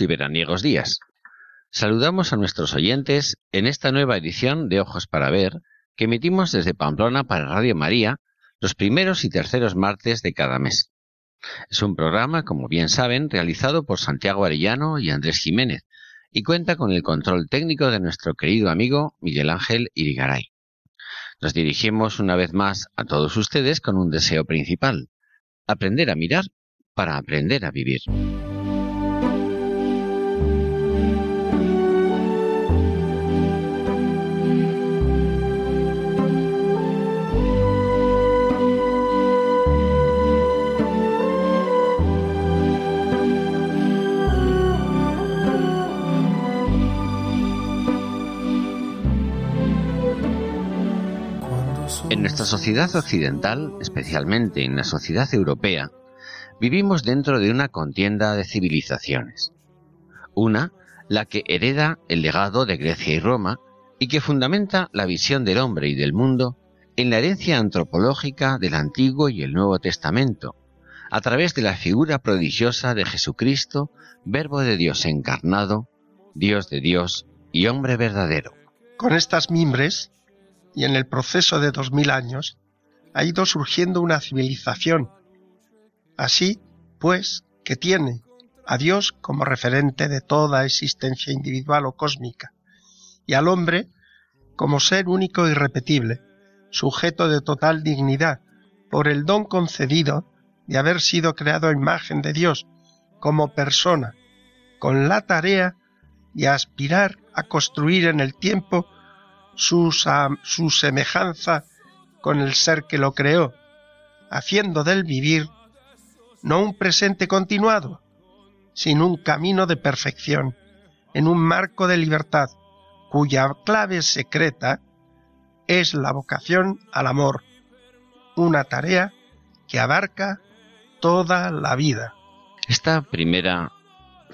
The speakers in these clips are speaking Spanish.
Y veraniegos días. Saludamos a nuestros oyentes en esta nueva edición de Ojos para Ver que emitimos desde Pamplona para Radio María los primeros y terceros martes de cada mes. Es un programa, como bien saben, realizado por Santiago Arellano y Andrés Jiménez y cuenta con el control técnico de nuestro querido amigo Miguel Ángel Irigaray. Nos dirigimos una vez más a todos ustedes con un deseo principal, aprender a mirar para aprender a vivir. En nuestra sociedad occidental, especialmente en la sociedad europea, vivimos dentro de una contienda de civilizaciones. Una, la que hereda el legado de Grecia y Roma y que fundamenta la visión del hombre y del mundo en la herencia antropológica del Antiguo y el Nuevo Testamento, a través de la figura prodigiosa de Jesucristo, Verbo de Dios encarnado, Dios de Dios y hombre verdadero. Con estas mimbres, y en el proceso de dos mil años ha ido surgiendo una civilización. Así, pues, que tiene a Dios como referente de toda existencia individual o cósmica, y al hombre como ser único y irrepetible, sujeto de total dignidad, por el don concedido de haber sido creado a imagen de Dios como persona, con la tarea de aspirar a construir en el tiempo su, semejanza con el ser que lo creó, haciendo del vivir no un presente continuado, sino un camino de perfección, en un marco de libertad, cuya clave secreta es la vocación al amor, una tarea que abarca toda la vida. Esta primera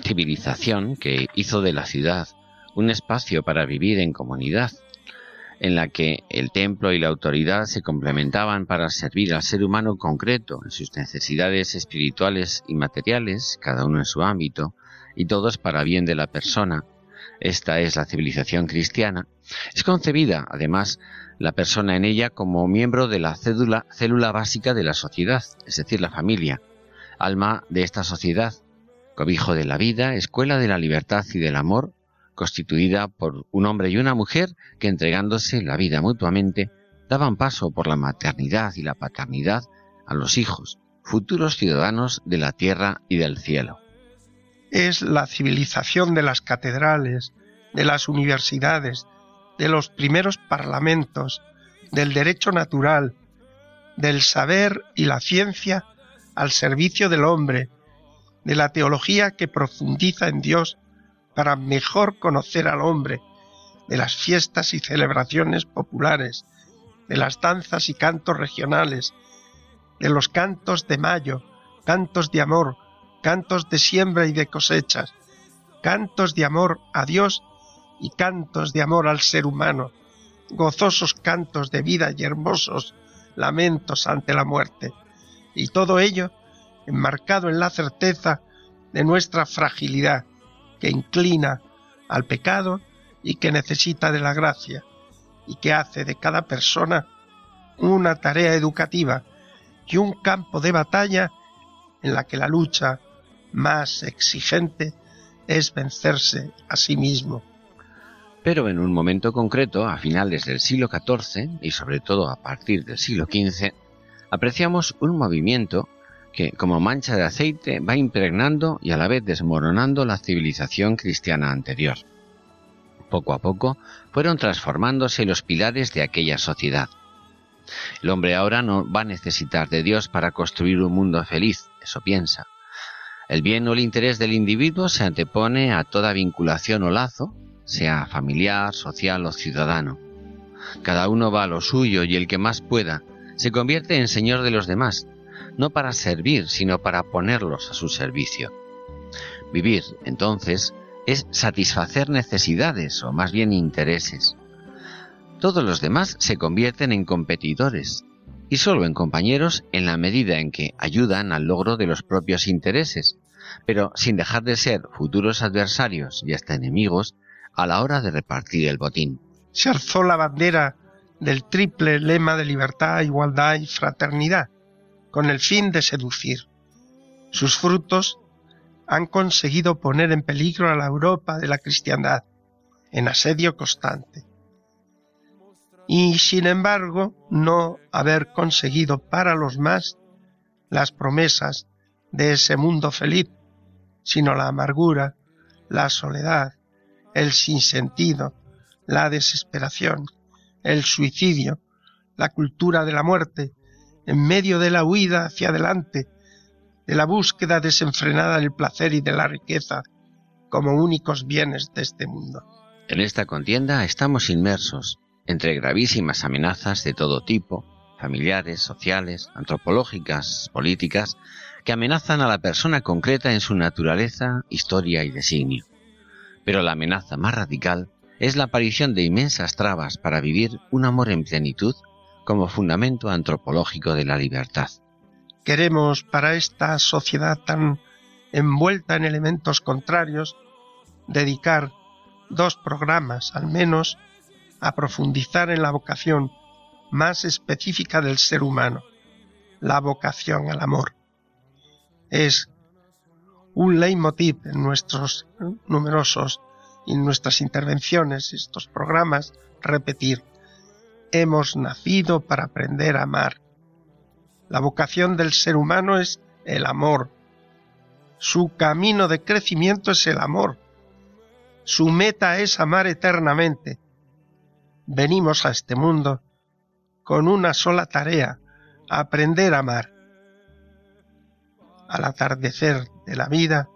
civilización que hizo de la ciudad un espacio para vivir en comunidad, en la que el templo y la autoridad se complementaban para servir al ser humano concreto en sus necesidades espirituales y materiales, cada uno en su ámbito, y todos para bien de la persona. Esta es la civilización cristiana. Es concebida, además, la persona en ella como miembro de la célula básica de la sociedad, es decir, la familia, alma de esta sociedad, cobijo de la vida, escuela de la libertad y del amor, constituida por un hombre y una mujer que entregándose la vida mutuamente daban paso por la maternidad y la paternidad a los hijos, futuros ciudadanos de la tierra y del cielo. Es la civilización de las catedrales, de las universidades, de los primeros parlamentos, del derecho natural, del saber y la ciencia al servicio del hombre, de la teología que profundiza en Dios para mejor conocer al hombre, de las fiestas y celebraciones populares, de las danzas y cantos regionales, de los cantos de mayo, cantos de amor, cantos de siembra y de cosechas, cantos de amor a Dios y cantos de amor al ser humano, gozosos cantos de vida y hermosos lamentos ante la muerte, y todo ello enmarcado en la certeza de nuestra fragilidad, que inclina al pecado y que necesita de la gracia y que hace de cada persona una tarea educativa y un campo de batalla en la que la lucha más exigente es vencerse a sí mismo. Pero en un momento concreto, a finales del siglo XIV y sobre todo a partir del siglo XV, apreciamos un movimiento que, como mancha de aceite, va impregnando y a la vez desmoronando la civilización cristiana anterior. Poco a poco fueron transformándose los pilares de aquella sociedad. El hombre ahora no va a necesitar de Dios para construir un mundo feliz, eso piensa. El bien o el interés del individuo se antepone a toda vinculación o lazo, sea familiar, social o ciudadano. Cada uno va a lo suyo y el que más pueda se convierte en señor de los demás, no para servir, sino para ponerlos a su servicio. Vivir, entonces, es satisfacer necesidades o más bien intereses. Todos los demás se convierten en competidores y solo en compañeros en la medida en que ayudan al logro de los propios intereses, pero sin dejar de ser futuros adversarios y hasta enemigos a la hora de repartir el botín. Se alzó la bandera del triple lema de libertad, igualdad y fraternidad, con el fin de seducir. Sus frutos han conseguido poner en peligro a la Europa de la cristiandad, en asedio constante. Y sin embargo, no haber conseguido para los más las promesas de ese mundo feliz, sino la amargura, la soledad, el sinsentido, la desesperación, el suicidio, la cultura de la muerte, en medio de la huida hacia adelante, de la búsqueda desenfrenada del placer y de la riqueza como únicos bienes de este mundo. En esta contienda estamos inmersos entre gravísimas amenazas de todo tipo, familiares, sociales, antropológicas, políticas, que amenazan a la persona concreta en su naturaleza, historia y designio. Pero la amenaza más radical es la aparición de inmensas trabas para vivir un amor en plenitud como fundamento antropológico de la libertad. Queremos para esta sociedad tan envuelta en elementos contrarios dedicar dos programas al menos a profundizar en la vocación más específica del ser humano, la vocación al amor. Es un leitmotiv en nuestros numerosos y en nuestras intervenciones, estos programas, repetir hemos nacido para aprender a amar. La vocación del ser humano es el amor. Su camino de crecimiento es el amor. Su meta es amar eternamente. Venimos a este mundo con una sola tarea, aprender a amar. Al atardecer de la vida,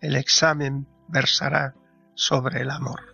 el examen versará sobre el amor.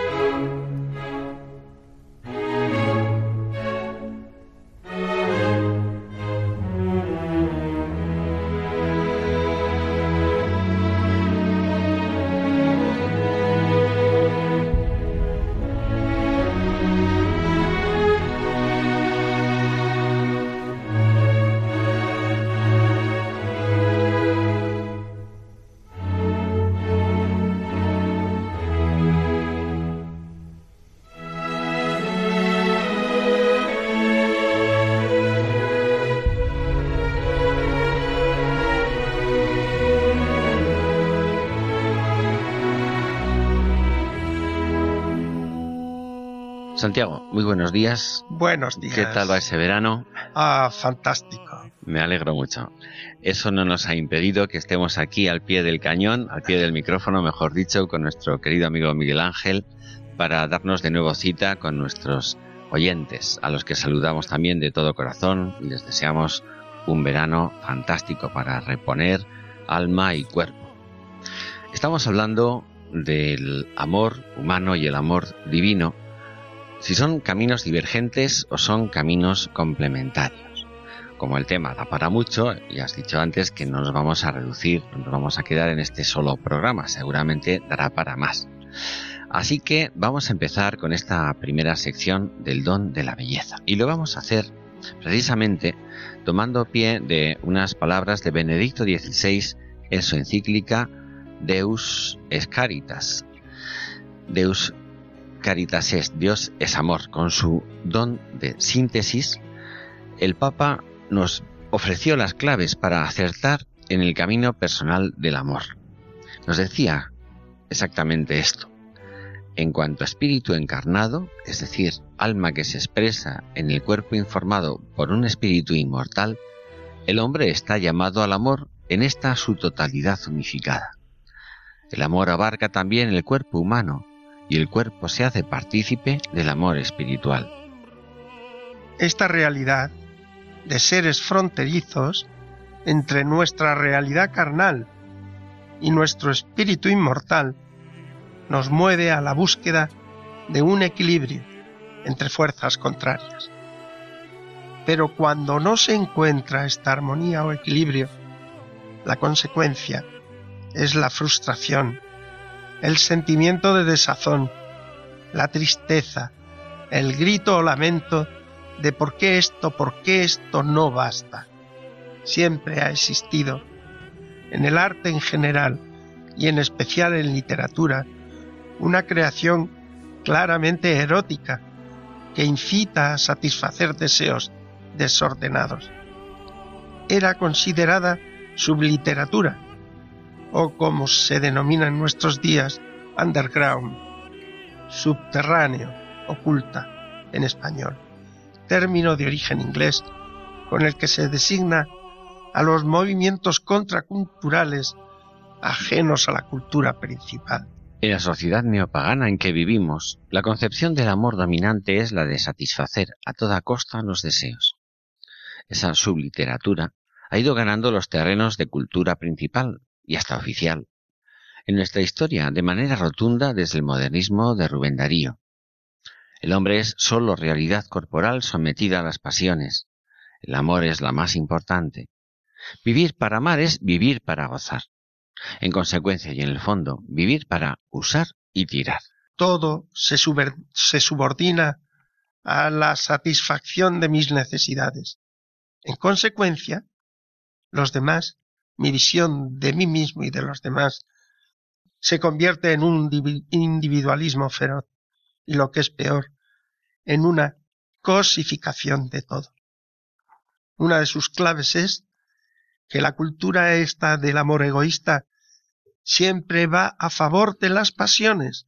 Santiago, muy buenos días. Buenos días. ¿Qué tal va ese verano? Ah, fantástico. Me alegro mucho. Eso no nos ha impedido que estemos aquí al pie del cañón, al pie del micrófono, mejor dicho, con nuestro querido amigo Miguel Ángel, para darnos de nuevo cita con nuestros oyentes, a los que saludamos también de todo corazón y les deseamos un verano fantástico para reponer alma y cuerpo. Estamos hablando del amor humano y el amor divino si son caminos divergentes o son caminos complementarios. Como el tema da para mucho, ya has dicho antes que no nos vamos a reducir, no nos vamos a quedar en este solo programa, seguramente dará para más. Así que vamos a empezar con esta primera sección del don de la belleza. Y lo vamos a hacer precisamente tomando pie de unas palabras de Benedicto XVI en su encíclica Deus Escaritas, Deus Caritas es, Dios es amor, con su don de síntesis, el Papa nos ofreció las claves para acertar en el camino personal del amor. Nos decía exactamente esto. En cuanto a espíritu encarnado, es decir, alma que se expresa en el cuerpo informado por un espíritu inmortal, el hombre está llamado al amor en esta su totalidad unificada. El amor abarca también el cuerpo humano y el cuerpo se hace partícipe del amor espiritual. Esta realidad de seres fronterizos entre nuestra realidad carnal y nuestro espíritu inmortal nos mueve a la búsqueda de un equilibrio entre fuerzas contrarias. Pero cuando no se encuentra esta armonía o equilibrio, la consecuencia es la frustración, el sentimiento de desazón, la tristeza, el grito o lamento de por qué esto, por qué esto no basta. Siempre ha existido, en el arte en general y en especial en literatura, una creación claramente erótica que incita a satisfacer deseos desordenados. Era considerada subliteratura, o como se denomina en nuestros días, underground, subterráneo, oculta en español, término de origen inglés con el que se designa a los movimientos contraculturales ajenos a la cultura principal. En la sociedad neopagana en que vivimos, la concepción del amor dominante es la de satisfacer a toda costa los deseos. Esa subliteratura ha ido ganando los terrenos de cultura principal y hasta oficial. En nuestra historia, de manera rotunda desde el modernismo de Rubén Darío. El hombre es sólo realidad corporal sometida a las pasiones. El amor es la más importante. Vivir para amar es vivir para gozar. En consecuencia y en el fondo, vivir para usar y tirar. Todo se, se subordina a la satisfacción de mis necesidades. En consecuencia, los demás, mi visión de mí mismo y de los demás, se convierte en un individualismo feroz y lo que es peor, en una cosificación de todo. Una de sus claves es que la cultura esta del amor egoísta siempre va a favor de las pasiones.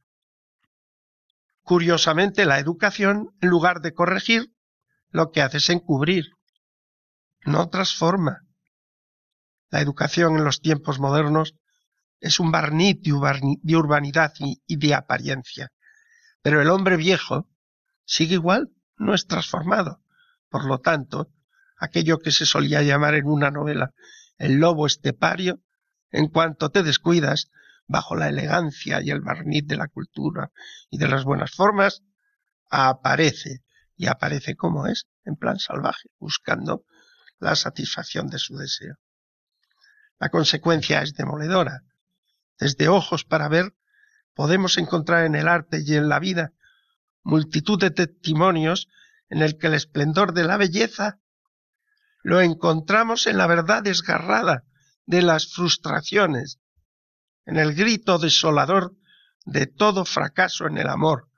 Curiosamente, la educación, en lugar de corregir, lo que hace es encubrir, no transforma. La educación en los tiempos modernos es un barniz de urbanidad y de apariencia, pero el hombre viejo sigue igual, no es transformado. Por lo tanto, aquello que se solía llamar en una novela el lobo estepario en cuanto te descuidas, bajo la elegancia y el barniz de la cultura y de las buenas formas, aparece, y aparece como es, en plan salvaje, buscando la satisfacción de su deseo. La consecuencia es demoledora. Desde ojos para ver, podemos encontrar en el arte y en la vida multitud de testimonios en el que el esplendor de la belleza lo encontramos en la verdad desgarrada de las frustraciones, en el grito desolador de todo fracaso en el amor.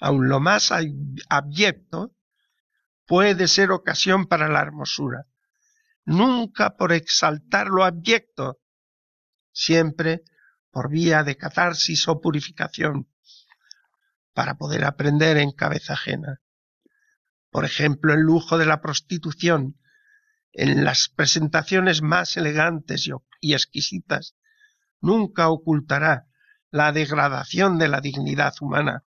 Aun lo más abyecto puede ser ocasión para la hermosura, nunca por exaltar lo abyecto, siempre por vía de catarsis o purificación, para poder aprender en cabeza ajena. Por ejemplo, el lujo de la prostitución, en las presentaciones más elegantes y exquisitas, nunca ocultará la degradación de la dignidad humana,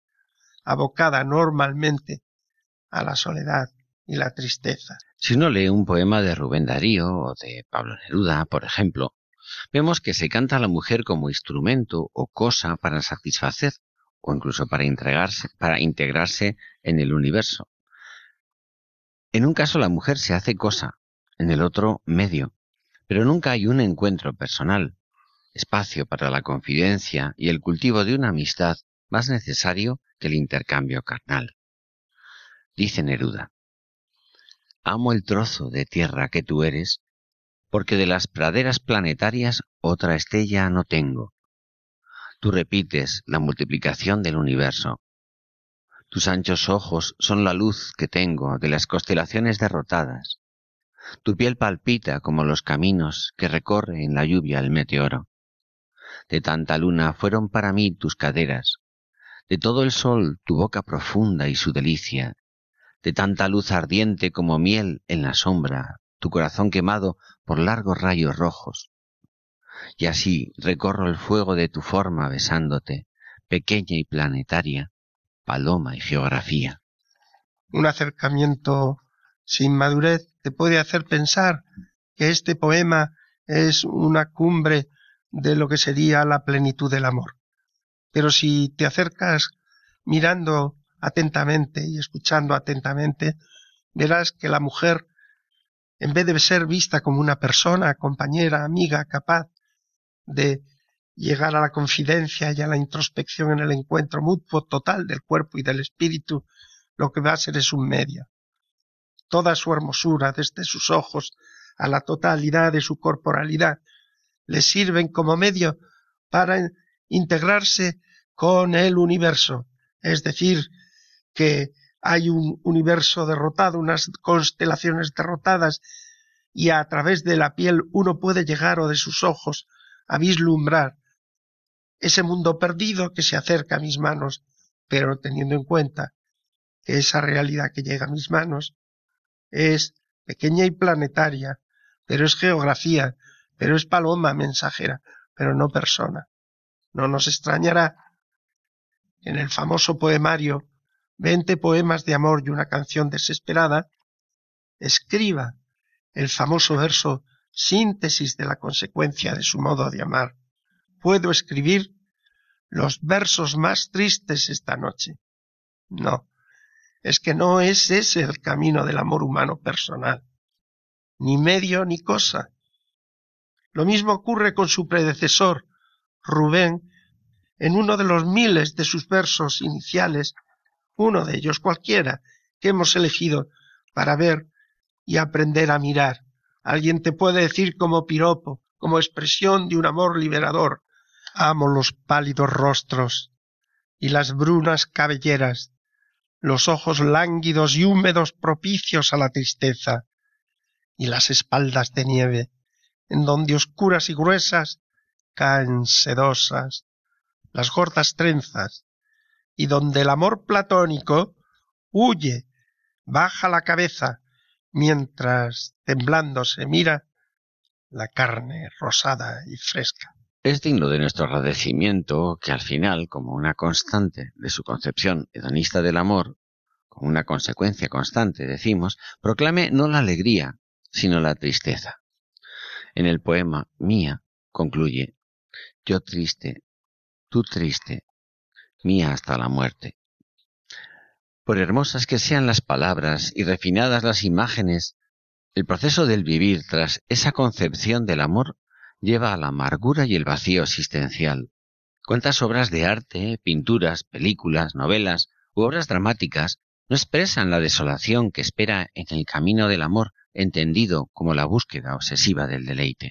abocada normalmente a la soledad la tristeza. Si uno lee un poema de Rubén Darío o de Pablo Neruda, por ejemplo, vemos que se canta a la mujer como instrumento o cosa para satisfacer o incluso para, para integrarse en el universo. En un caso la mujer se hace cosa, en el otro medio, pero nunca hay un encuentro personal, espacio para la confidencia y el cultivo de una amistad más necesario que el intercambio carnal. Dice Neruda, Amo el trozo de tierra que tú eres, porque de las praderas planetarias otra estrella no tengo. Tú repites la multiplicación del universo. Tus anchos ojos son la luz que tengo de las constelaciones derrotadas. Tu piel palpita como los caminos que recorre en la lluvia el meteoro. De tanta luna fueron para mí tus caderas, de todo el sol tu boca profunda y su delicia, de tanta luz ardiente como miel en la sombra, tu corazón quemado por largos rayos rojos. Y así recorro el fuego de tu forma besándote, pequeña y planetaria, paloma y geografía. Un acercamiento sin madurez te puede hacer pensar que este poema es una cumbre de lo que sería la plenitud del amor. Pero si te acercas mirando atentamente y escuchando atentamente, verás que la mujer, en vez de ser vista como una persona, compañera, amiga, capaz de llegar a la confidencia y a la introspección en el encuentro mutuo total del cuerpo y del espíritu, lo que va a ser es un medio. Toda su hermosura, desde sus ojos a la totalidad de su corporalidad, le sirven como medio para integrarse con el universo, es decir, que hay un universo derrotado, unas constelaciones derrotadas, y a través de la piel uno puede llegar o de sus ojos a vislumbrar ese mundo perdido que se acerca a mis manos, pero teniendo en cuenta que esa realidad que llega a mis manos es pequeña y planetaria, pero es geografía, pero es paloma mensajera, pero no persona. No nos extrañará en el famoso poemario Veinte poemas de amor y una canción desesperada, escriba el famoso verso síntesis de la consecuencia de su modo de amar. Puedo escribir los versos más tristes esta noche. No, es que no es ese el camino del amor humano personal, ni medio ni cosa. Lo mismo ocurre con su predecesor, Rubén, en uno de los miles de sus versos iniciales, uno de ellos cualquiera, que hemos elegido para ver y aprender a mirar. Alguien te puede decir como piropo, como expresión de un amor liberador. Amo los pálidos rostros y las brunas cabelleras, los ojos lánguidos y húmedos propicios a la tristeza, y las espaldas de nieve, en donde oscuras y gruesas caen sedosas las gordas trenzas, y donde el amor platónico huye, baja la cabeza, mientras temblando se mira la carne rosada y fresca. Es digno de nuestro agradecimiento que al final, como una constante de su concepción hedonista del amor, como una consecuencia constante, decimos, proclame no la alegría, sino la tristeza. En el poema Mía concluye, yo triste, tú triste, mía hasta la muerte. Por hermosas que sean las palabras y refinadas las imágenes, el proceso del vivir tras esa concepción del amor lleva a la amargura y el vacío existencial. ¿Cuántas obras de arte, pinturas, películas, novelas u obras dramáticas no expresan la desolación que espera en el camino del amor entendido como la búsqueda obsesiva del deleite?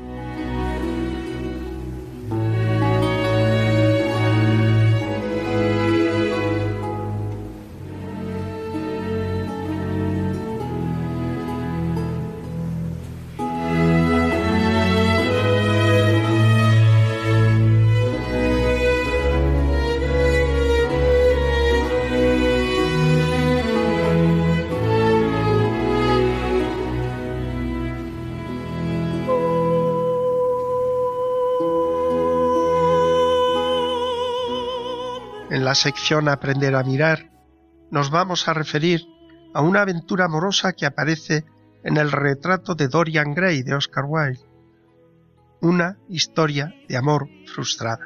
La sección Aprender a mirar, nos vamos a referir a una aventura amorosa que aparece en el retrato de Dorian Gray de Oscar Wilde, una historia de amor frustrada.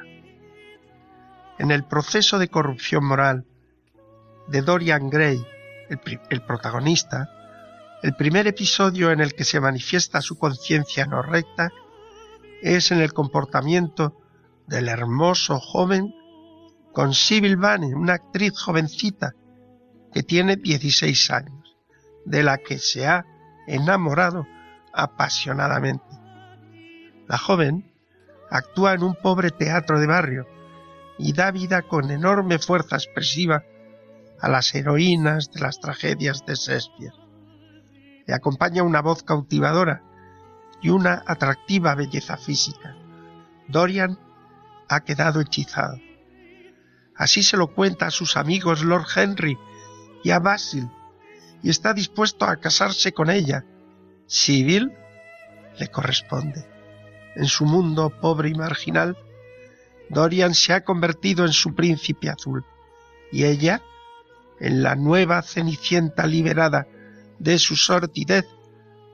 En el proceso de corrupción moral de Dorian Gray, el, el protagonista, el primer episodio en el que se manifiesta su conciencia no recta es en el comportamiento del hermoso joven con Sibyl Vane, una actriz jovencita que tiene 16 años, de la que se ha enamorado apasionadamente. La joven actúa en un pobre teatro de barrio y da vida con enorme fuerza expresiva a las heroínas de las tragedias de Shakespeare. Le acompaña una voz cautivadora y una atractiva belleza física. Dorian ha quedado hechizado. Así se lo cuenta a sus amigos Lord Henry y a Basil, y está dispuesto a casarse con ella. Civil le corresponde. En su mundo pobre y marginal, Dorian se ha convertido en su príncipe azul, y ella en la nueva cenicienta liberada de su sordidez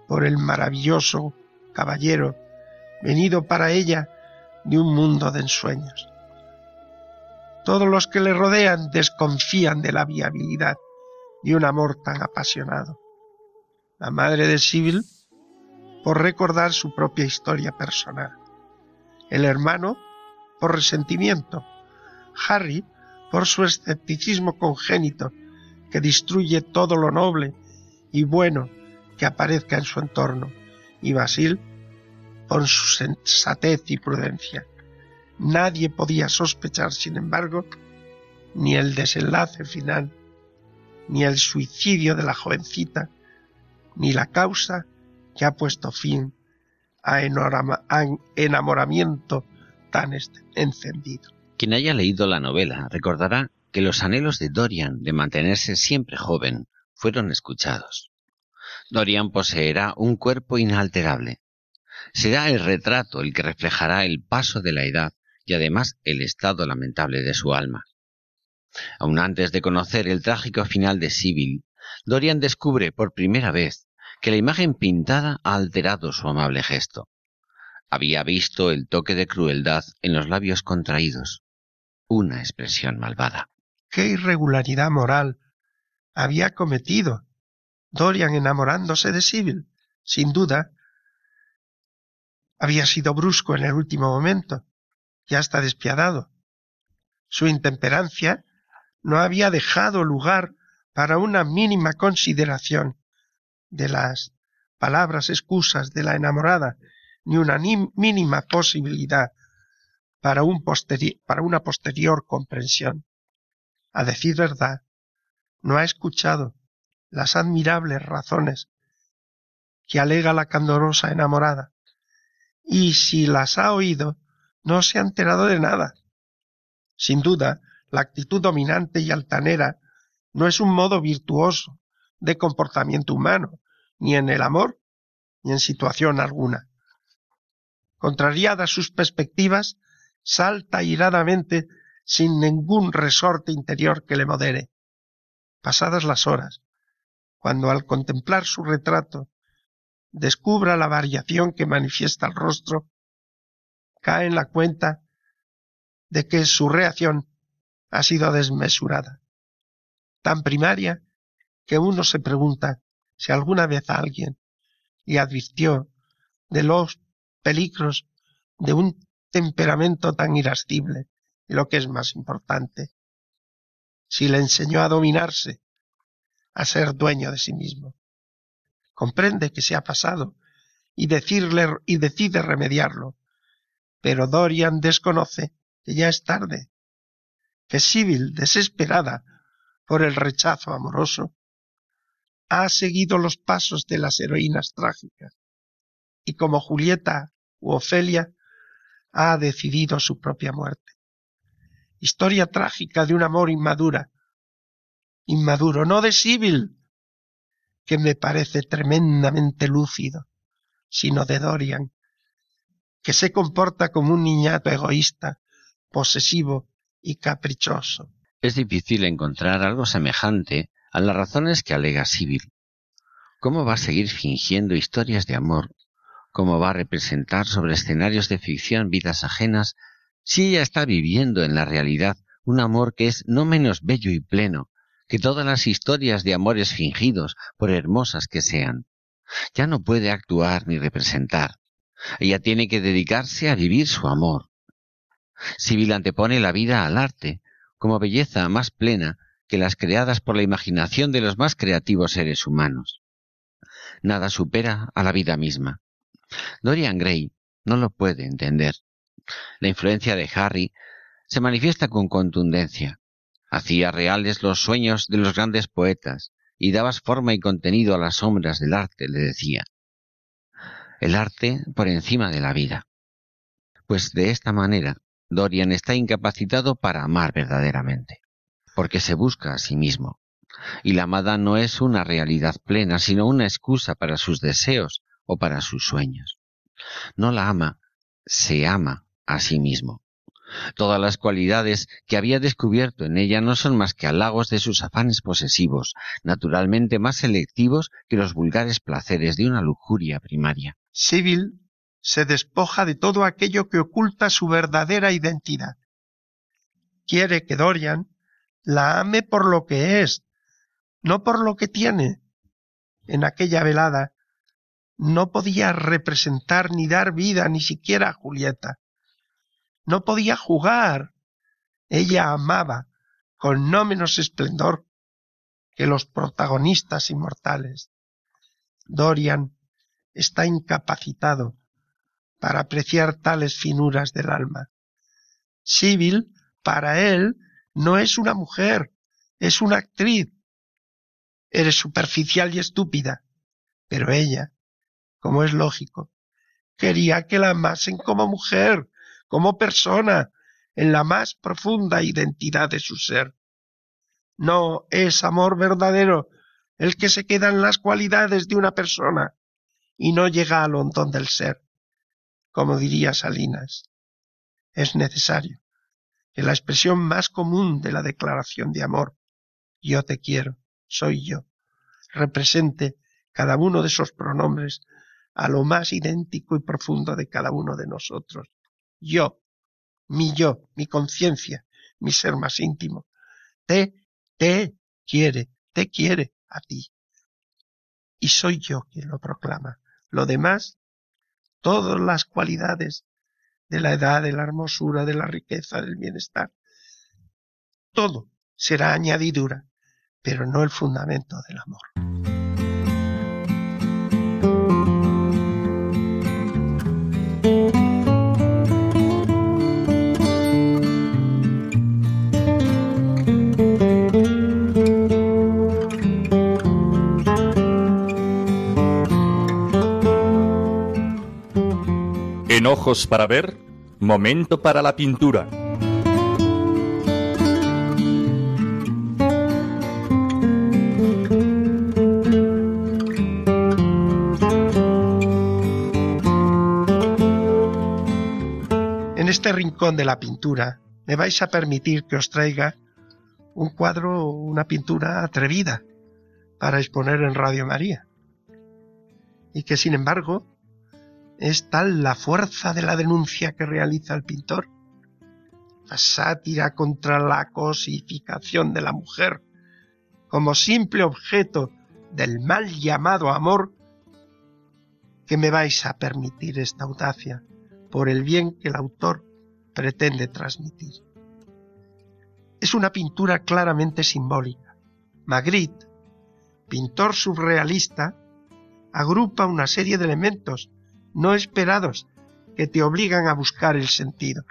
por el maravilloso caballero venido para ella de un mundo de ensueños. Todos los que le rodean desconfían de la viabilidad de un amor tan apasionado. La madre de Sibyl por recordar su propia historia personal. El hermano por resentimiento. Harry por su escepticismo congénito que destruye todo lo noble y bueno que aparezca en su entorno. Y Basil por su sensatez y prudencia. Nadie podía sospechar, sin embargo, ni el desenlace final, ni el suicidio de la jovencita, ni la causa que ha puesto fin a enamoramiento tan encendido. Quien haya leído la novela recordará que los anhelos de Dorian de mantenerse siempre joven fueron escuchados. Dorian poseerá un cuerpo inalterable. Será el retrato el que reflejará el paso de la edad y además el estado lamentable de su alma. Aun antes de conocer el trágico final de Sibyl, Dorian descubre por primera vez que la imagen pintada ha alterado su amable gesto. Había visto el toque de crueldad en los labios contraídos, una expresión malvada. ¿Qué irregularidad moral había cometido Dorian enamorándose de Sibyl? Sin duda, había sido brusco en el último momento, ya está despiadado. Su intemperancia no había dejado lugar para una mínima consideración de las palabras excusas de la enamorada, ni una mínima posibilidad para, un para una posterior comprensión. A decir verdad, no ha escuchado las admirables razones que alega la candorosa enamorada, y si las ha oído, no se ha enterado de nada. Sin duda, la actitud dominante y altanera no es un modo virtuoso de comportamiento humano, ni en el amor, ni en situación alguna. Contrariada sus perspectivas, salta iradamente sin ningún resorte interior que le modere. Pasadas las horas, cuando al contemplar su retrato descubra la variación que manifiesta el rostro, cae en la cuenta de que su reacción ha sido desmesurada, tan primaria que uno se pregunta si alguna vez alguien le advirtió de los peligros de un temperamento tan irascible y lo que es más importante, si le enseñó a dominarse, a ser dueño de sí mismo. Comprende que se ha pasado y, decirle, y decide remediarlo, pero Dorian desconoce que ya es tarde, que Sibyl, desesperada por el rechazo amoroso, ha seguido los pasos de las heroínas trágicas y como Julieta u Ofelia ha decidido su propia muerte. Historia trágica de un amor inmadura, inmaduro, no de Sibyl, que me parece tremendamente lúcido, sino de Dorian, que se comporta como un niñato egoísta, posesivo y caprichoso. Es difícil encontrar algo semejante a las razones que alega Sibyl. ¿Cómo va a seguir fingiendo historias de amor? ¿Cómo va a representar sobre escenarios de ficción vidas ajenas si ella está viviendo en la realidad un amor que es no menos bello y pleno que todas las historias de amores fingidos, por hermosas que sean? Ya no puede actuar ni representar. Ella tiene que dedicarse a vivir su amor. Sibyl antepone la vida al arte, como belleza más plena que las creadas por la imaginación de los más creativos seres humanos. Nada supera a la vida misma. Dorian Gray no lo puede entender. La influencia de Harry se manifiesta con contundencia. Hacía reales los sueños de los grandes poetas y dabas forma y contenido a las sombras del arte, le decía. El arte por encima de la vida. Pues de esta manera, Dorian está incapacitado para amar verdaderamente, porque se busca a sí mismo. Y la amada no es una realidad plena, sino una excusa para sus deseos o para sus sueños. No la ama, se ama a sí mismo. Todas las cualidades que había descubierto en ella no son más que halagos de sus afanes posesivos, naturalmente más selectivos que los vulgares placeres de una lujuria primaria. Sibyl se despoja de todo aquello que oculta su verdadera identidad. Quiere que Dorian la ame por lo que es, no por lo que tiene. En aquella velada no podía representar ni dar vida ni siquiera a Julieta. No podía jugar. Ella amaba con no menos esplendor que los protagonistas inmortales. Dorian está incapacitado para apreciar tales finuras del alma. Sibyl, para él, no es una mujer, es una actriz. Eres superficial y estúpida, pero ella, como es lógico, quería que la amasen como mujer, como persona, en la más profunda identidad de su ser. No es amor verdadero el que se queda en las cualidades de una persona y no llega al hondón del ser, como diría Salinas. Es necesario que la expresión más común de la declaración de amor, yo te quiero, soy yo, represente cada uno de esos pronombres a lo más idéntico y profundo de cada uno de nosotros, yo, mi yo, mi conciencia, mi ser más íntimo. Te, te quiere, te quiere a ti. Y soy yo quien lo proclama. Lo demás, todas las cualidades de la edad, de la hermosura, de la riqueza, del bienestar, todo será añadidura, pero no el fundamento del amor. Ojos para ver, momento para la pintura. En este rincón de la pintura me vais a permitir que os traiga un cuadro una pintura atrevida para exponer en Radio María. Y que sin embargo es tal la fuerza de la denuncia que realiza el pintor, la sátira contra la cosificación de la mujer como simple objeto del mal llamado amor, que me vais a permitir esta audacia por el bien que el autor pretende transmitir. Es una pintura claramente simbólica. Magritte, pintor surrealista, agrupa una serie de elementos no esperados que te obligan a buscar el sentido.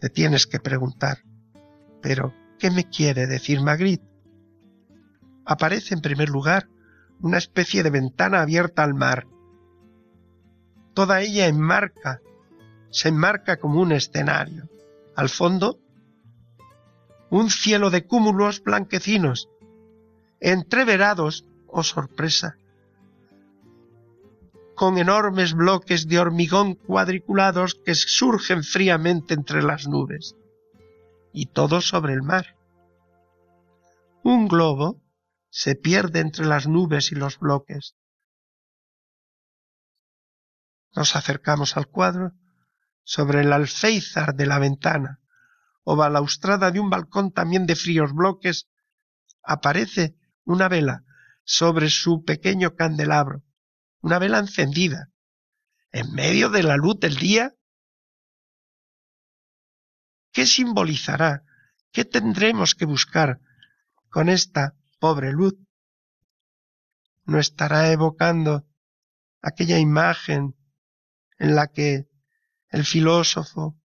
Te tienes que preguntar, pero ¿qué me quiere decir Magritte? Aparece en primer lugar una especie de ventana abierta al mar. Toda ella enmarca, se enmarca como un escenario. Al fondo, un cielo de cúmulos blanquecinos, entreverados, oh sorpresa, con enormes bloques de hormigón cuadriculados que surgen fríamente entre las nubes, y todo sobre el mar. Un globo se pierde entre las nubes y los bloques. Nos acercamos al cuadro sobre el alféizar de la ventana o balaustrada de un balcón también de fríos bloques, aparece una vela sobre su pequeño candelabro una vela encendida, en medio de la luz del día. ¿Qué simbolizará? ¿Qué tendremos que buscar con esta pobre luz? ¿No estará evocando aquella imagen en la que el filósofo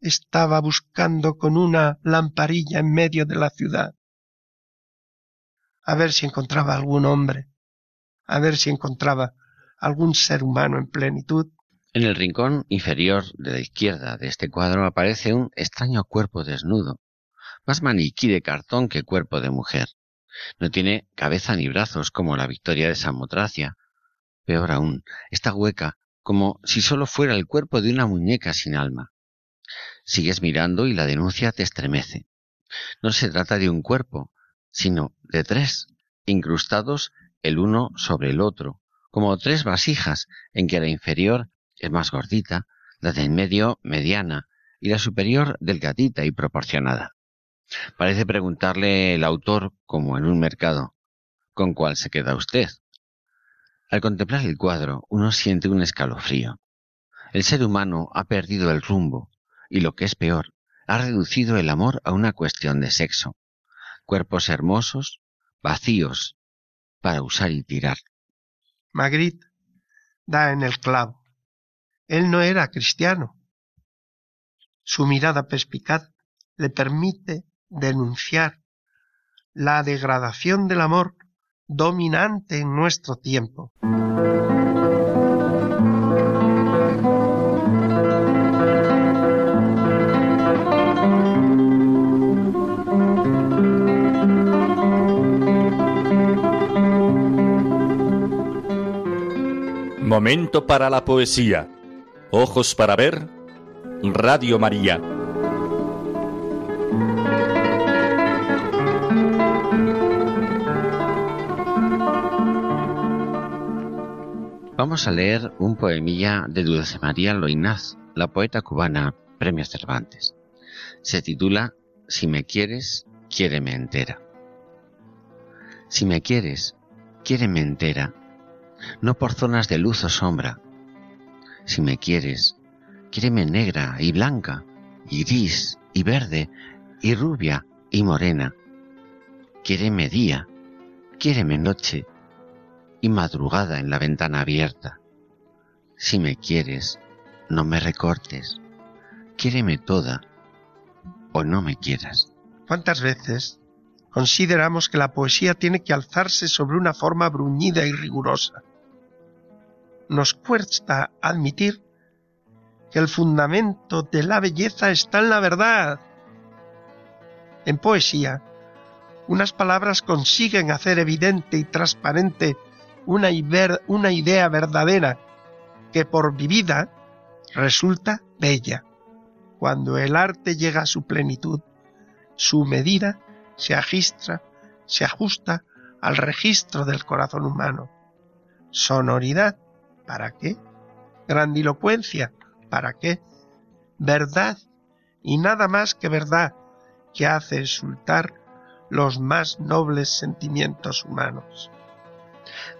estaba buscando con una lamparilla en medio de la ciudad? A ver si encontraba algún hombre, a ver si encontraba algún ser humano en plenitud. En el rincón inferior de la izquierda de este cuadro aparece un extraño cuerpo desnudo, más maniquí de cartón que cuerpo de mujer. No tiene cabeza ni brazos como la victoria de Samotracia. Peor aún, está hueca, como si solo fuera el cuerpo de una muñeca sin alma. Sigues mirando y la denuncia te estremece. No se trata de un cuerpo, sino de tres, incrustados el uno sobre el otro, como tres vasijas en que la inferior es más gordita, la de medio mediana y la superior delgadita y proporcionada. Parece preguntarle el autor, como en un mercado, ¿con cuál se queda usted? Al contemplar el cuadro, uno siente un escalofrío. El ser humano ha perdido el rumbo y, lo que es peor, ha reducido el amor a una cuestión de sexo. Cuerpos hermosos, vacíos, para usar y tirar. Magritte da en el clavo. Él no era cristiano. Su mirada perspicaz le permite denunciar la degradación del amor dominante en nuestro tiempo. Momento para la poesía. Ojos para ver. Radio María. Vamos a leer un poemilla de Dulce María Loinaz, la poeta cubana Premios Cervantes. Se titula Si me quieres, quiéreme entera. Si me quieres, quiéreme entera no por zonas de luz o sombra. Si me quieres, quiéreme negra y blanca, y gris y verde, y rubia y morena. Quiéreme día, quiéreme noche, y madrugada en la ventana abierta. Si me quieres, no me recortes, quiéreme toda, o no me quieras. ¿Cuántas veces consideramos que la poesía tiene que alzarse sobre una forma bruñida y rigurosa? Nos cuesta admitir que el fundamento de la belleza está en la verdad. En poesía, unas palabras consiguen hacer evidente y transparente una, una idea verdadera que por vivida resulta bella. Cuando el arte llega a su plenitud, su medida se agistra, se ajusta al registro del corazón humano. Sonoridad ¿Para qué? Grandilocuencia, ¿para qué? Verdad y nada más que verdad que hace exultar los más nobles sentimientos humanos.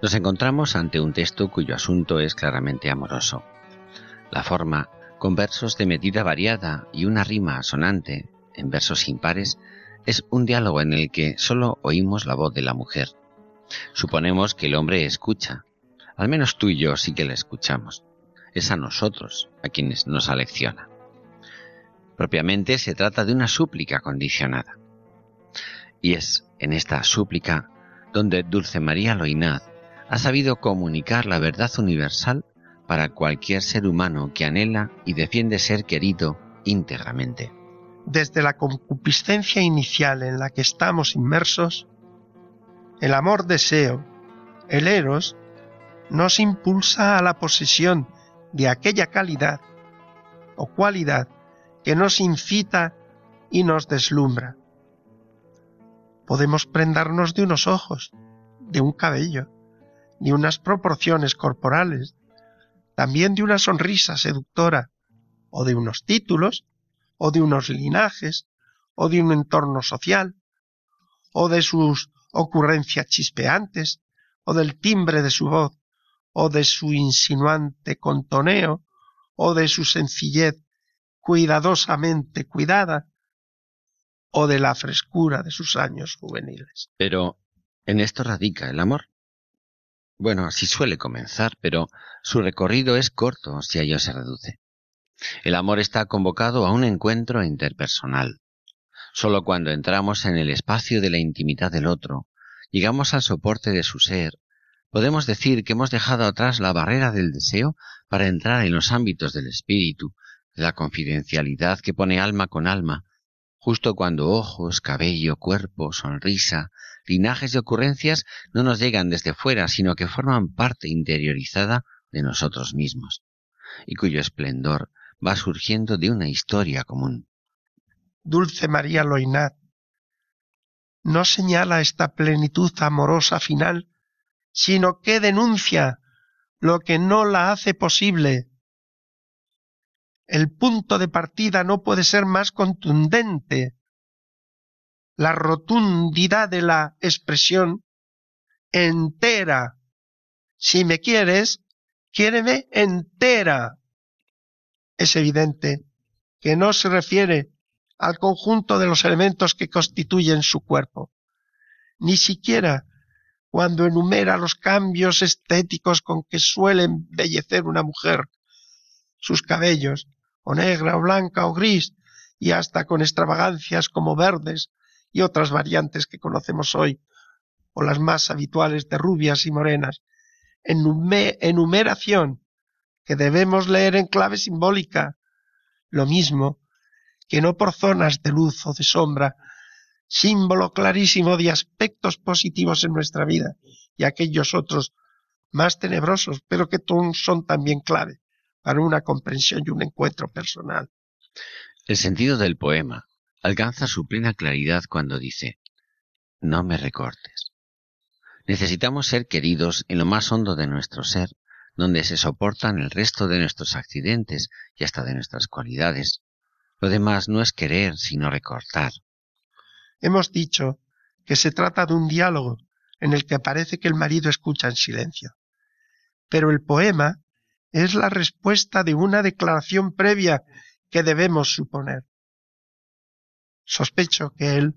Nos encontramos ante un texto cuyo asunto es claramente amoroso. La forma, con versos de medida variada y una rima sonante en versos impares, es un diálogo en el que solo oímos la voz de la mujer. Suponemos que el hombre escucha, al menos tú y yo sí que la escuchamos. Es a nosotros a quienes nos alecciona. Propiamente se trata de una súplica condicionada. Y es en esta súplica donde Dulce María Loinaz ha sabido comunicar la verdad universal para cualquier ser humano que anhela y defiende ser querido íntegramente. Desde la concupiscencia inicial en la que estamos inmersos, el amor deseo, el eros, nos impulsa a la posesión de aquella calidad o cualidad que nos incita y nos deslumbra. Podemos prendarnos de unos ojos, de un cabello, de unas proporciones corporales, también de una sonrisa seductora, o de unos títulos, o de unos linajes, o de un entorno social, o de sus ocurrencias chispeantes, o del timbre de su voz, o de su insinuante contoneo, o de su sencillez cuidadosamente cuidada, o de la frescura de sus años juveniles. Pero en esto radica el amor. Bueno, así suele comenzar, pero su recorrido es corto si a ello se reduce. El amor está convocado a un encuentro interpersonal. Solo cuando entramos en el espacio de la intimidad del otro, llegamos al soporte de su ser, podemos decir que hemos dejado atrás la barrera del deseo para entrar en los ámbitos del espíritu, la confidencialidad que pone alma con alma, justo cuando ojos, cabello, cuerpo, sonrisa, linajes de ocurrencias no nos llegan desde fuera, sino que forman parte interiorizada de nosotros mismos, y cuyo esplendor va surgiendo de una historia común. Dulce María Loinat no señala esta plenitud amorosa final, sino que denuncia lo que no la hace posible. El punto de partida no puede ser más contundente. La rotundidad de la expresión entera. Si me quieres, quiéreme entera. Es evidente que no se refiere al conjunto de los elementos que constituyen su cuerpo, ni siquiera cuando enumera los cambios estéticos con que suele embellecer una mujer, sus cabellos, o negra, o blanca, o gris, y hasta con extravagancias como verdes y otras variantes que conocemos hoy, o las más habituales de rubias y morenas, enumeración que debemos leer en clave simbólica, lo mismo que no por zonas de luz o de sombra, símbolo clarísimo de aspectos positivos en nuestra vida y aquellos otros más tenebrosos, pero que son también clave para una comprensión y un encuentro personal. El sentido del poema alcanza su plena claridad cuando dice, no me recortes. Necesitamos ser queridos en lo más hondo de nuestro ser, donde se soportan el resto de nuestros accidentes y hasta de nuestras cualidades, lo demás no es querer, sino recortar. Hemos dicho que se trata de un diálogo en el que parece que el marido escucha en silencio. Pero el poema es la respuesta de una declaración previa que debemos suponer. Sospecho que él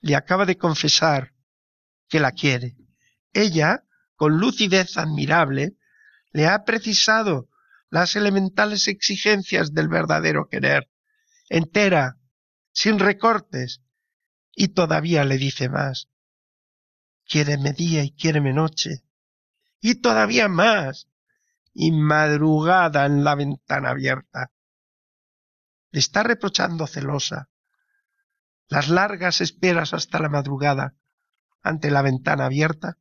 le acaba de confesar que la quiere. Ella, con lucidez admirable, le ha precisado las elementales exigencias del verdadero querer entera, sin recortes, y todavía le dice más. Quiéreme día y quiéreme noche, y todavía más, y madrugada en la ventana abierta. Le está reprochando celosa las largas esperas hasta la madrugada ante la ventana abierta.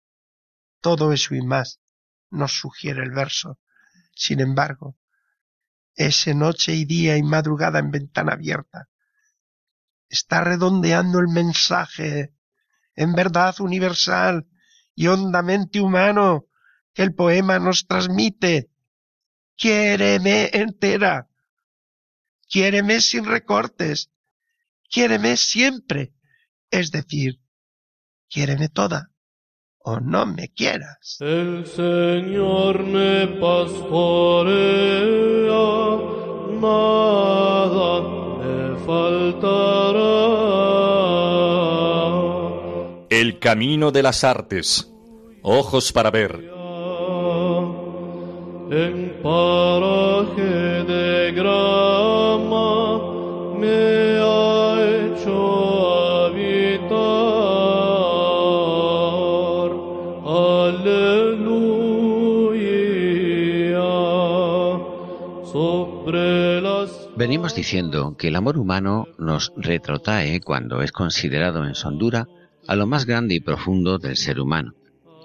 Todo eso y más nos sugiere el verso. Sin embargo, ese noche y día y madrugada en ventana abierta. Está redondeando el mensaje en verdad universal y hondamente humano que el poema nos transmite. Quiéreme entera. Quiéreme sin recortes. Quiéreme siempre. Es decir, quiéreme toda o no me quieras. El Señor me pastorea, nada faltará. El camino de las artes, ojos para ver. En paraje de grama me ha hecho Venimos diciendo que el amor humano nos retrotrae, cuando es considerado en su hondura, a lo más grande y profundo del ser humano,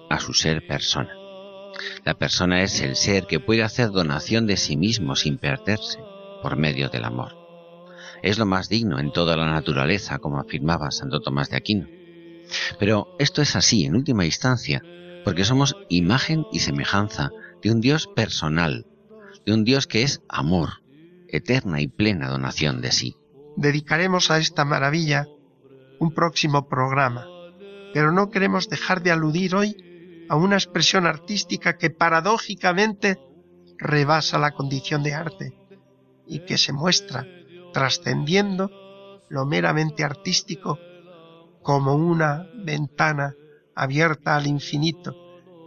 a su ser persona. La persona es el ser que puede hacer donación de sí mismo sin perderse, por medio del amor. Es lo más digno en toda la naturaleza, como afirmaba Santo Tomás de Aquino. Pero esto es así en última instancia, porque somos imagen y semejanza de un Dios personal, de un Dios que es amor, eterna y plena donación de sí. Dedicaremos a esta maravilla un próximo programa, pero no queremos dejar de aludir hoy a una expresión artística que paradójicamente rebasa la condición de arte y que se muestra trascendiendo lo meramente artístico como una ventana abierta al infinito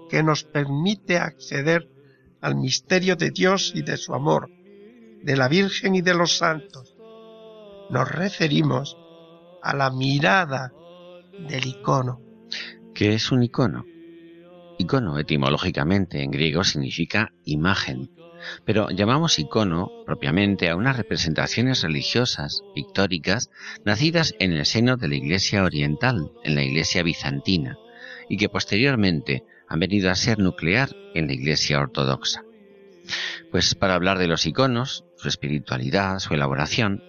que nos permite acceder al misterio de Dios y de su amor, de la Virgen y de los santos. Nos referimos a la mirada del icono. ¿Qué es un icono? Icono etimológicamente en griego significa imagen, pero llamamos icono propiamente a unas representaciones religiosas, pictóricas, nacidas en el seno de la Iglesia Oriental, en la Iglesia Bizantina, y que posteriormente han venido a ser nuclear en la Iglesia Ortodoxa. Pues para hablar de los iconos, su espiritualidad, su elaboración,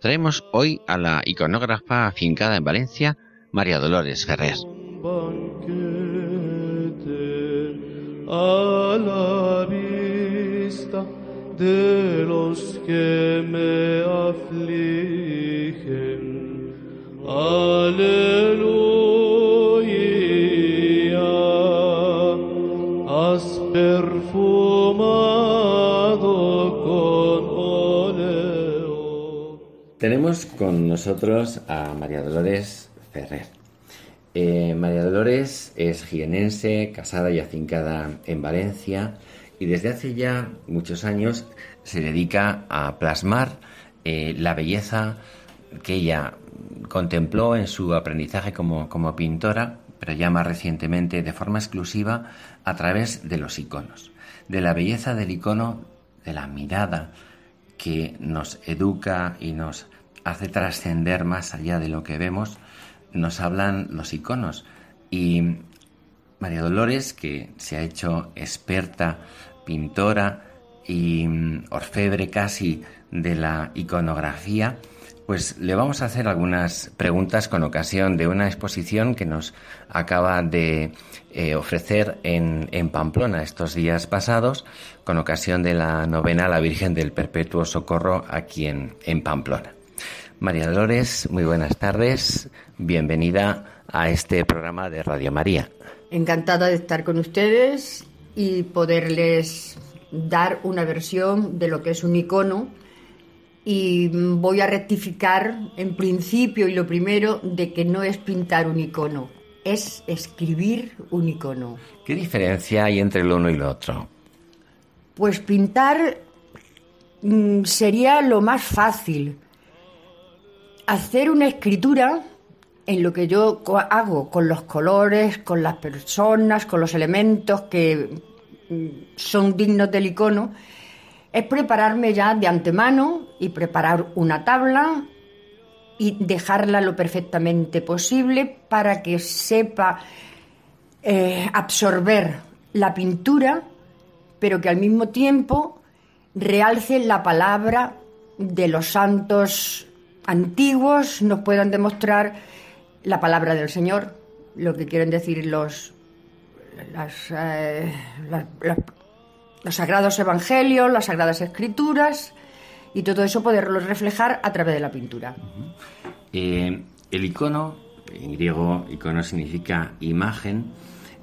traemos hoy a la iconógrafa afincada en Valencia, María Dolores Ferrer. Tenemos con nosotros a María Dolores Ferrer. Eh, María Dolores es jienense, casada y afincada en Valencia y desde hace ya muchos años se dedica a plasmar eh, la belleza que ella contempló en su aprendizaje como, como pintora, pero ya más recientemente de forma exclusiva a través de los iconos, de la belleza del icono, de la mirada que nos educa y nos hace trascender más allá de lo que vemos, nos hablan los iconos. Y María Dolores, que se ha hecho experta pintora y mm, orfebre casi de la iconografía, pues le vamos a hacer algunas preguntas con ocasión de una exposición que nos acaba de eh, ofrecer en, Pamplona estos días pasados, con ocasión de la novena la Virgen del Perpetuo Socorro aquí en Pamplona. María Dolores, muy buenas tardes, bienvenida a este programa de Radio María. Encantada de estar con ustedes y poderles dar una versión de lo que es un icono y voy a rectificar en principio y lo primero de que no es pintar un icono, es escribir un icono. ¿Qué diferencia hay entre lo uno y lo otro? Pues pintar mm, sería lo más fácil. Hacer una escritura en lo que yo hago con los colores, con las personas, con los elementos que mm, son dignos del icono, es prepararme ya de antemano y preparar una tabla y dejarla lo perfectamente posible para que sepa eh, absorber la pintura, pero que al mismo tiempo realce la palabra de los santos antiguos, nos puedan demostrar la palabra del Señor, lo que quieren decir los, eh, los sagrados evangelios, las sagradas escrituras y todo eso poderlo reflejar a través de la pintura. Eh, el icono, en griego icono significa imagen,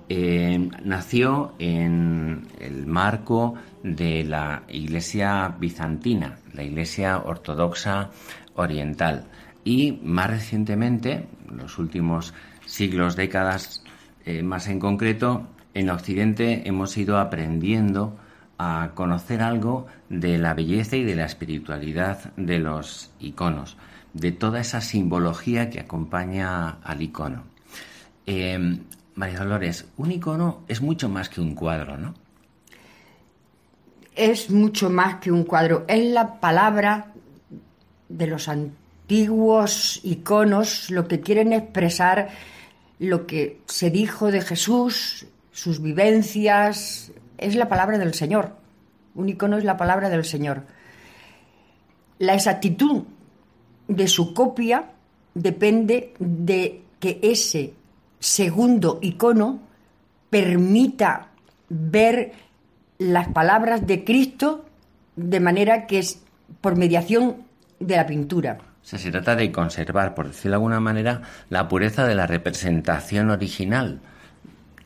eh, nació en el marco de la iglesia bizantina, la iglesia ortodoxa oriental y más recientemente, los últimos siglos, décadas eh, más en concreto, en Occidente hemos ido aprendiendo a conocer algo de la belleza y de la espiritualidad de los iconos, de toda esa simbología que acompaña al icono. Eh, María Dolores, un icono es mucho más que un cuadro, ¿no? Es mucho más que un cuadro, es la palabra de los antiguos iconos, lo que quieren expresar lo que se dijo de Jesús, sus vivencias, es la palabra del Señor. Un icono es la palabra del Señor. La exactitud de su copia depende de que ese segundo icono permita ver las palabras de Cristo de manera que es por mediación de la pintura. O sea, se trata de conservar, por decirlo de alguna manera, la pureza de la representación original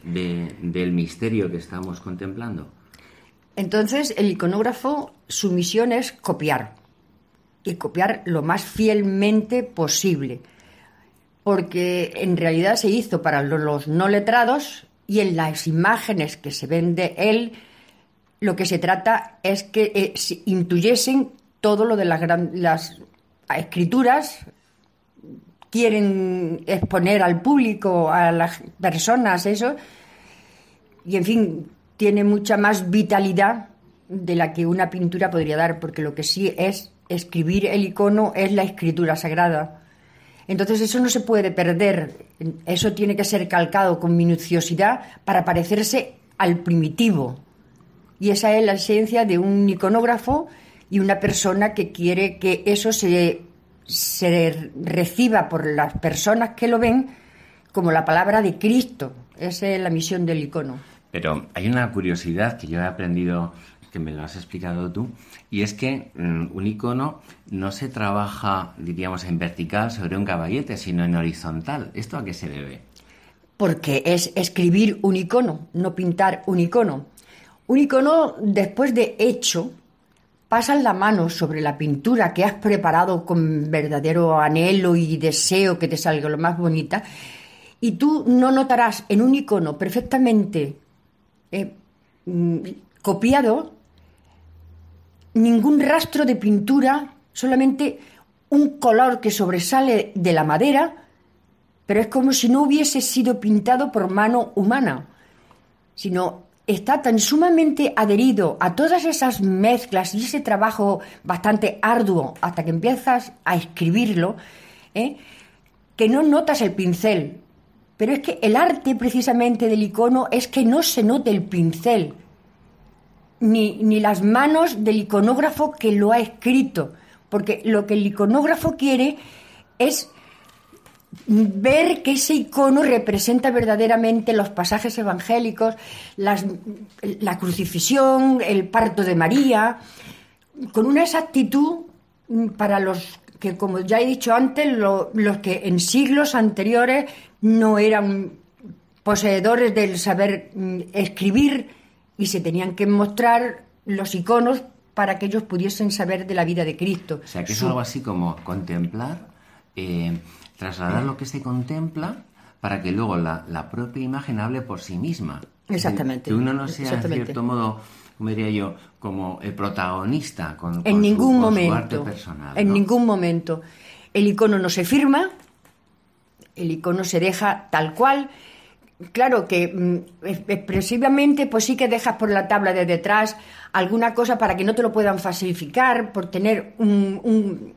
de, del misterio que estamos contemplando. Entonces, el iconógrafo, su misión es copiar. y copiar lo más fielmente posible. Porque en realidad se hizo para lo- los no letrados y en las imágenes que se ven de él, lo que se trata es que eh, se intuyesen todo lo de las, las escrituras, quieren exponer al público, a las personas, eso, y en fin, tiene mucha más vitalidad de la que una pintura podría dar, porque lo que sí es escribir el icono es la escritura sagrada. Entonces eso no se puede perder, eso tiene que ser calcado con minuciosidad para parecerse al primitivo. Y esa es la esencia de un iconógrafo y una persona que quiere que eso se, se reciba por las personas que lo ven como la palabra de Cristo. Esa es la misión del icono. Pero hay una curiosidad que yo he aprendido, que me lo has explicado tú, y es que mm, un icono no se trabaja, diríamos, en vertical sobre un caballete, sino en horizontal. ¿Esto a qué se debe? porque es escribir un icono, no pintar un icono. Un icono, después de hecho, pasas la mano sobre la pintura que has preparado con verdadero anhelo y deseo que te salga lo más bonita, y tú no notarás en un icono perfectamente eh, mm, copiado ningún rastro de pintura, solamente un color que sobresale de la madera, pero es como si no hubiese sido pintado por mano humana, sino está tan sumamente adherido a todas esas mezclas y ese trabajo bastante arduo hasta que empiezas a escribirlo, ¿eh? que no notas el pincel. Pero es que el arte precisamente del icono es que no se note el pincel, ni, ni las manos del iconógrafo que lo ha escrito, porque lo que el iconógrafo quiere es ver que ese icono representa verdaderamente los pasajes evangélicos, las- la crucifixión, el parto de María, con una exactitud mm, para los que, como ya he dicho antes, lo- los que en siglos anteriores no eran poseedores del saber mm, escribir y se tenían que mostrar los iconos para que ellos pudiesen saber de la vida de Cristo. O sea, que es algo así como contemplar, eh, trasladar lo que se contempla para que luego la, la propia imagen hable por sí misma. Exactamente, Que uno no sea, en cierto modo, como diría yo, como el protagonista con, En con su- ningún con su arte momento. personal. En ¿no? ningún momento. El icono no se firma, el icono se deja tal cual. Claro que mm, es- expresivamente, pues sí que dejas por la tabla de detrás alguna cosa para que no te lo puedan falsificar, por tener un, un-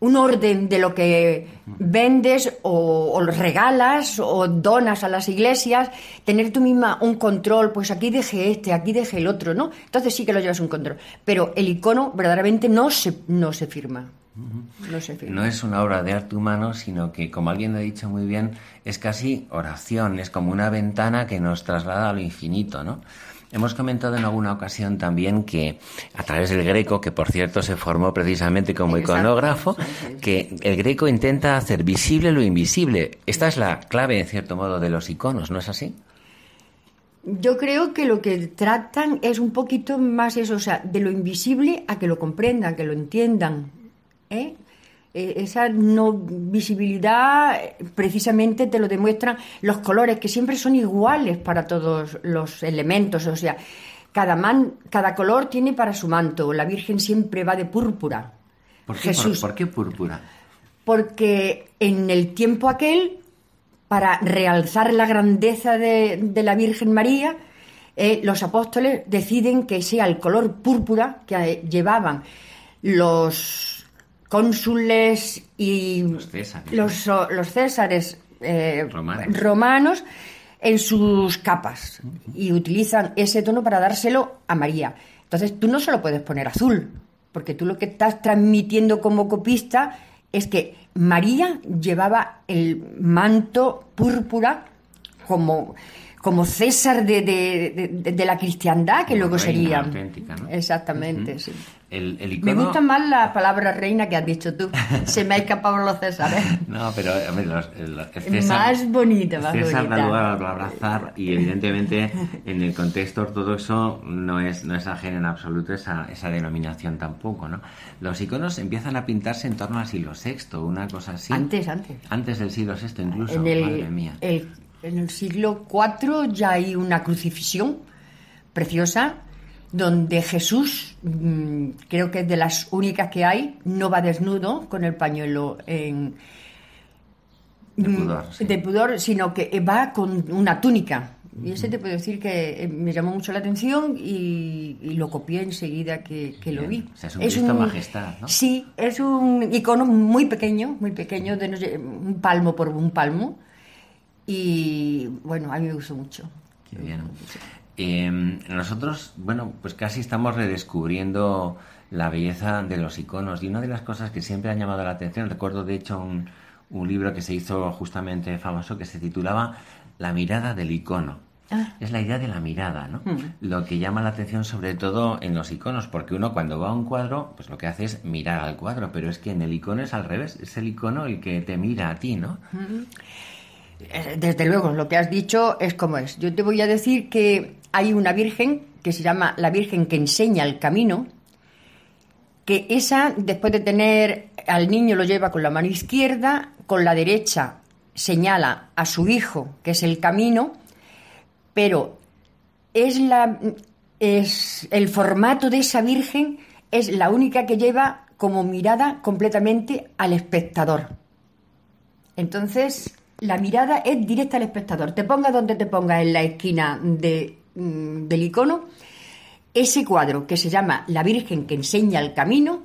un orden de lo que vendes o, o regalas o donas a las iglesias, tener tú misma un control, pues aquí dejé este, aquí dejé el otro, ¿no? Entonces sí que lo llevas un control. Pero el icono verdaderamente no se, no se firma. No se firma. No es una obra de arte humano, sino que, como alguien lo ha dicho muy bien, es casi oración, es como una ventana que nos traslada a lo infinito, ¿no? Hemos comentado en alguna ocasión también que a través del Greco, que por cierto se formó precisamente como iconógrafo, que el Greco intenta hacer visible lo invisible. Esta es la clave, en cierto modo, de los iconos, ¿no es así? Yo creo que lo que tratan es un poquito más eso, o sea, de lo invisible a que lo comprendan, que lo entiendan. ¿eh? Eh, esa no visibilidad eh, precisamente te lo demuestran los colores, que siempre son iguales para todos los elementos. O sea, cada, man, cada color tiene para su manto. La Virgen siempre va de púrpura. ¿Por qué, por- Jesús. por qué púrpura? porque en el tiempo aquel, para realzar la grandeza de, de la Virgen María, eh, los apóstoles deciden que sea el color púrpura que llevaban los cónsules y Los césares, los, césares eh, Romanos. romanos en sus capas y utilizan ese tono para dárselo a María. Entonces tú no se lo puedes poner azul, porque tú lo que estás transmitiendo como copista es que María llevaba el manto púrpura como, como César de, de- de- de la cristiandad, que Como luego sería. auténtica, ¿no? Exactamente, sí. El, el Me gusta más la palabra reina que has dicho tú. Se me ha escapado los Césares. No, pero a ver, los, el César, Más bonita, más César bonita. da lugar a la palabra zar y evidentemente en el contexto ortodoxo no es, no es ajena en absoluto esa, esa denominación tampoco, ¿no? Los iconos empiezan a pintarse en torno al siglo VI, una cosa así. Antes, antes. Antes del siglo VI incluso, En el, madre mía. el- en el siglo IV ya hay una crucifixión preciosa donde Jesús, mm, creo que es de las únicas que hay, no va desnudo con el pañuelo en, De mm, pudor, sí. de pudor, sino que va con una túnica. Y ese te puedo decir que eh, me llamó mucho la atención y, y lo copié enseguida que, que lo vi. Bien. O sea, es un Cristo Majestad, ¿no? Sí, es un icono muy pequeño, muy pequeño, de no sé, un palmo por un palmo. Y bueno, a mí me gustó mucho. Qué bien. Eh, nosotros, bueno, pues casi estamos redescubriendo la belleza de los iconos y una de las cosas que siempre han llamado la atención, recuerdo de hecho un, un libro que se hizo justamente famoso que se titulaba La mirada del icono. Ah. Es la idea de la mirada, ¿no? Mm. Lo que llama la atención sobre todo en los iconos, porque uno cuando va a un cuadro, pues lo que hace es mirar al cuadro, pero es que en el icono es al revés, es el icono el que te mira a ti, ¿no? Eh, Desde luego, lo que has dicho es como es. Yo te voy a decir que hay una virgen que se llama la Virgen que enseña el camino, que esa, después de tener al niño, lo lleva con la mano izquierda, con la derecha señala a su hijo, que es el camino, pero es la es el formato de esa virgen es la única que lleva como mirada completamente al espectador. Entonces, la mirada es directa al espectador. Te ponga donde te ponga en la esquina de, mm, del icono, ese cuadro que se llama La Virgen que enseña el camino,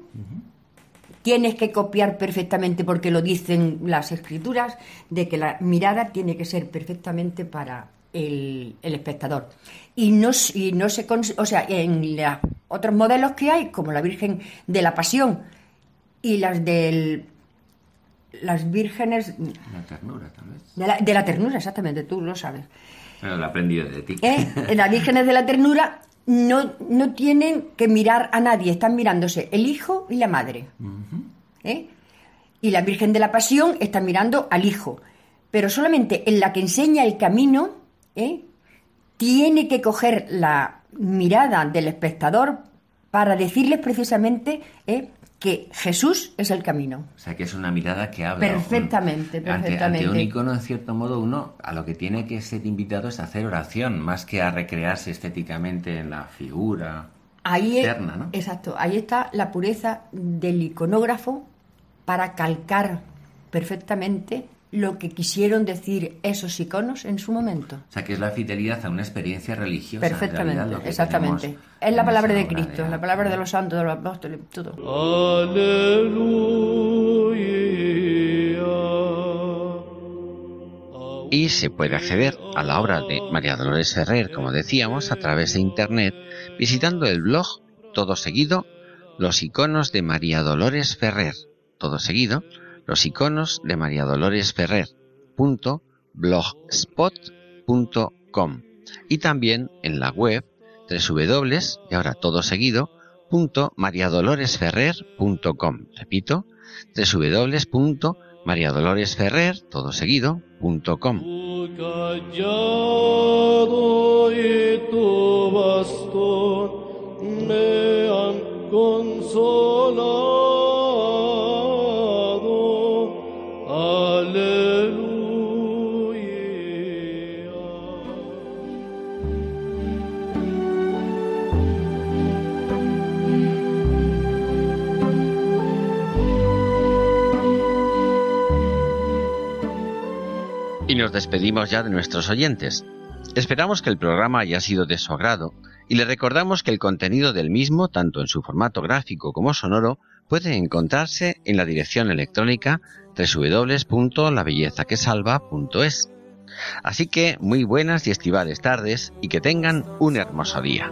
tienes que copiar perfectamente porque lo dicen las escrituras, de que la mirada tiene que ser perfectamente para el, el espectador. Y no, y no se... O sea, en los otros modelos que hay, como la Virgen de la Pasión y las del... Las vírgenes La ternura de la, de la ternura, exactamente, tú lo sabes. Bueno, lo he aprendido de ti. ¿Eh? Las vírgenes de la ternura no, no tienen que mirar a nadie, están mirándose el hijo y la madre. ¿Eh? Y la Virgen de la Pasión está mirando al hijo. Pero solamente en la que enseña el camino, ¿eh? tiene que coger la mirada del espectador para decirles precisamente ¿eh? Que Jesús es el camino. O sea, que es una mirada que habla. Perfectamente, Ante- Ante, perfectamente. un icono, en cierto modo, uno a lo que tiene que ser invitado es a hacer oración, más que a recrearse estéticamente en la figura. Ahí es- ¿no? Exacto, ahí está la pureza del iconógrafo para calcar perfectamente lo que quisieron decir esos iconos en su momento. O sea, que es la fidelidad a una experiencia religiosa. realidad, Perfectamente, lo que exactamente. Es la palabra de Cristo, de la palabra de los santos, de los apóstoles, todo. Aleluya. Y se puede acceder a la obra de María Dolores Ferrer, como decíamos, a través de internet, visitando el blog, todo seguido, los iconos de María Dolores Ferrer. Todo seguido, los iconos de María Dolores Ferrer. blogspot.com y también en la web www, y ahora todo seguido, mariadoloresferrer.com. Repito, www.mariadoloresferrer, todo seguido, com. Callado y tu bastón me han consolado. Y nos despedimos ya de nuestros oyentes. Esperamos que el programa haya sido de su agrado y le recordamos que el contenido del mismo, tanto en su formato gráfico como sonoro, puede encontrarse en la dirección electrónica www.labellezaquesalva.es. Así que muy buenas y estivales tardes y que tengan un hermoso día.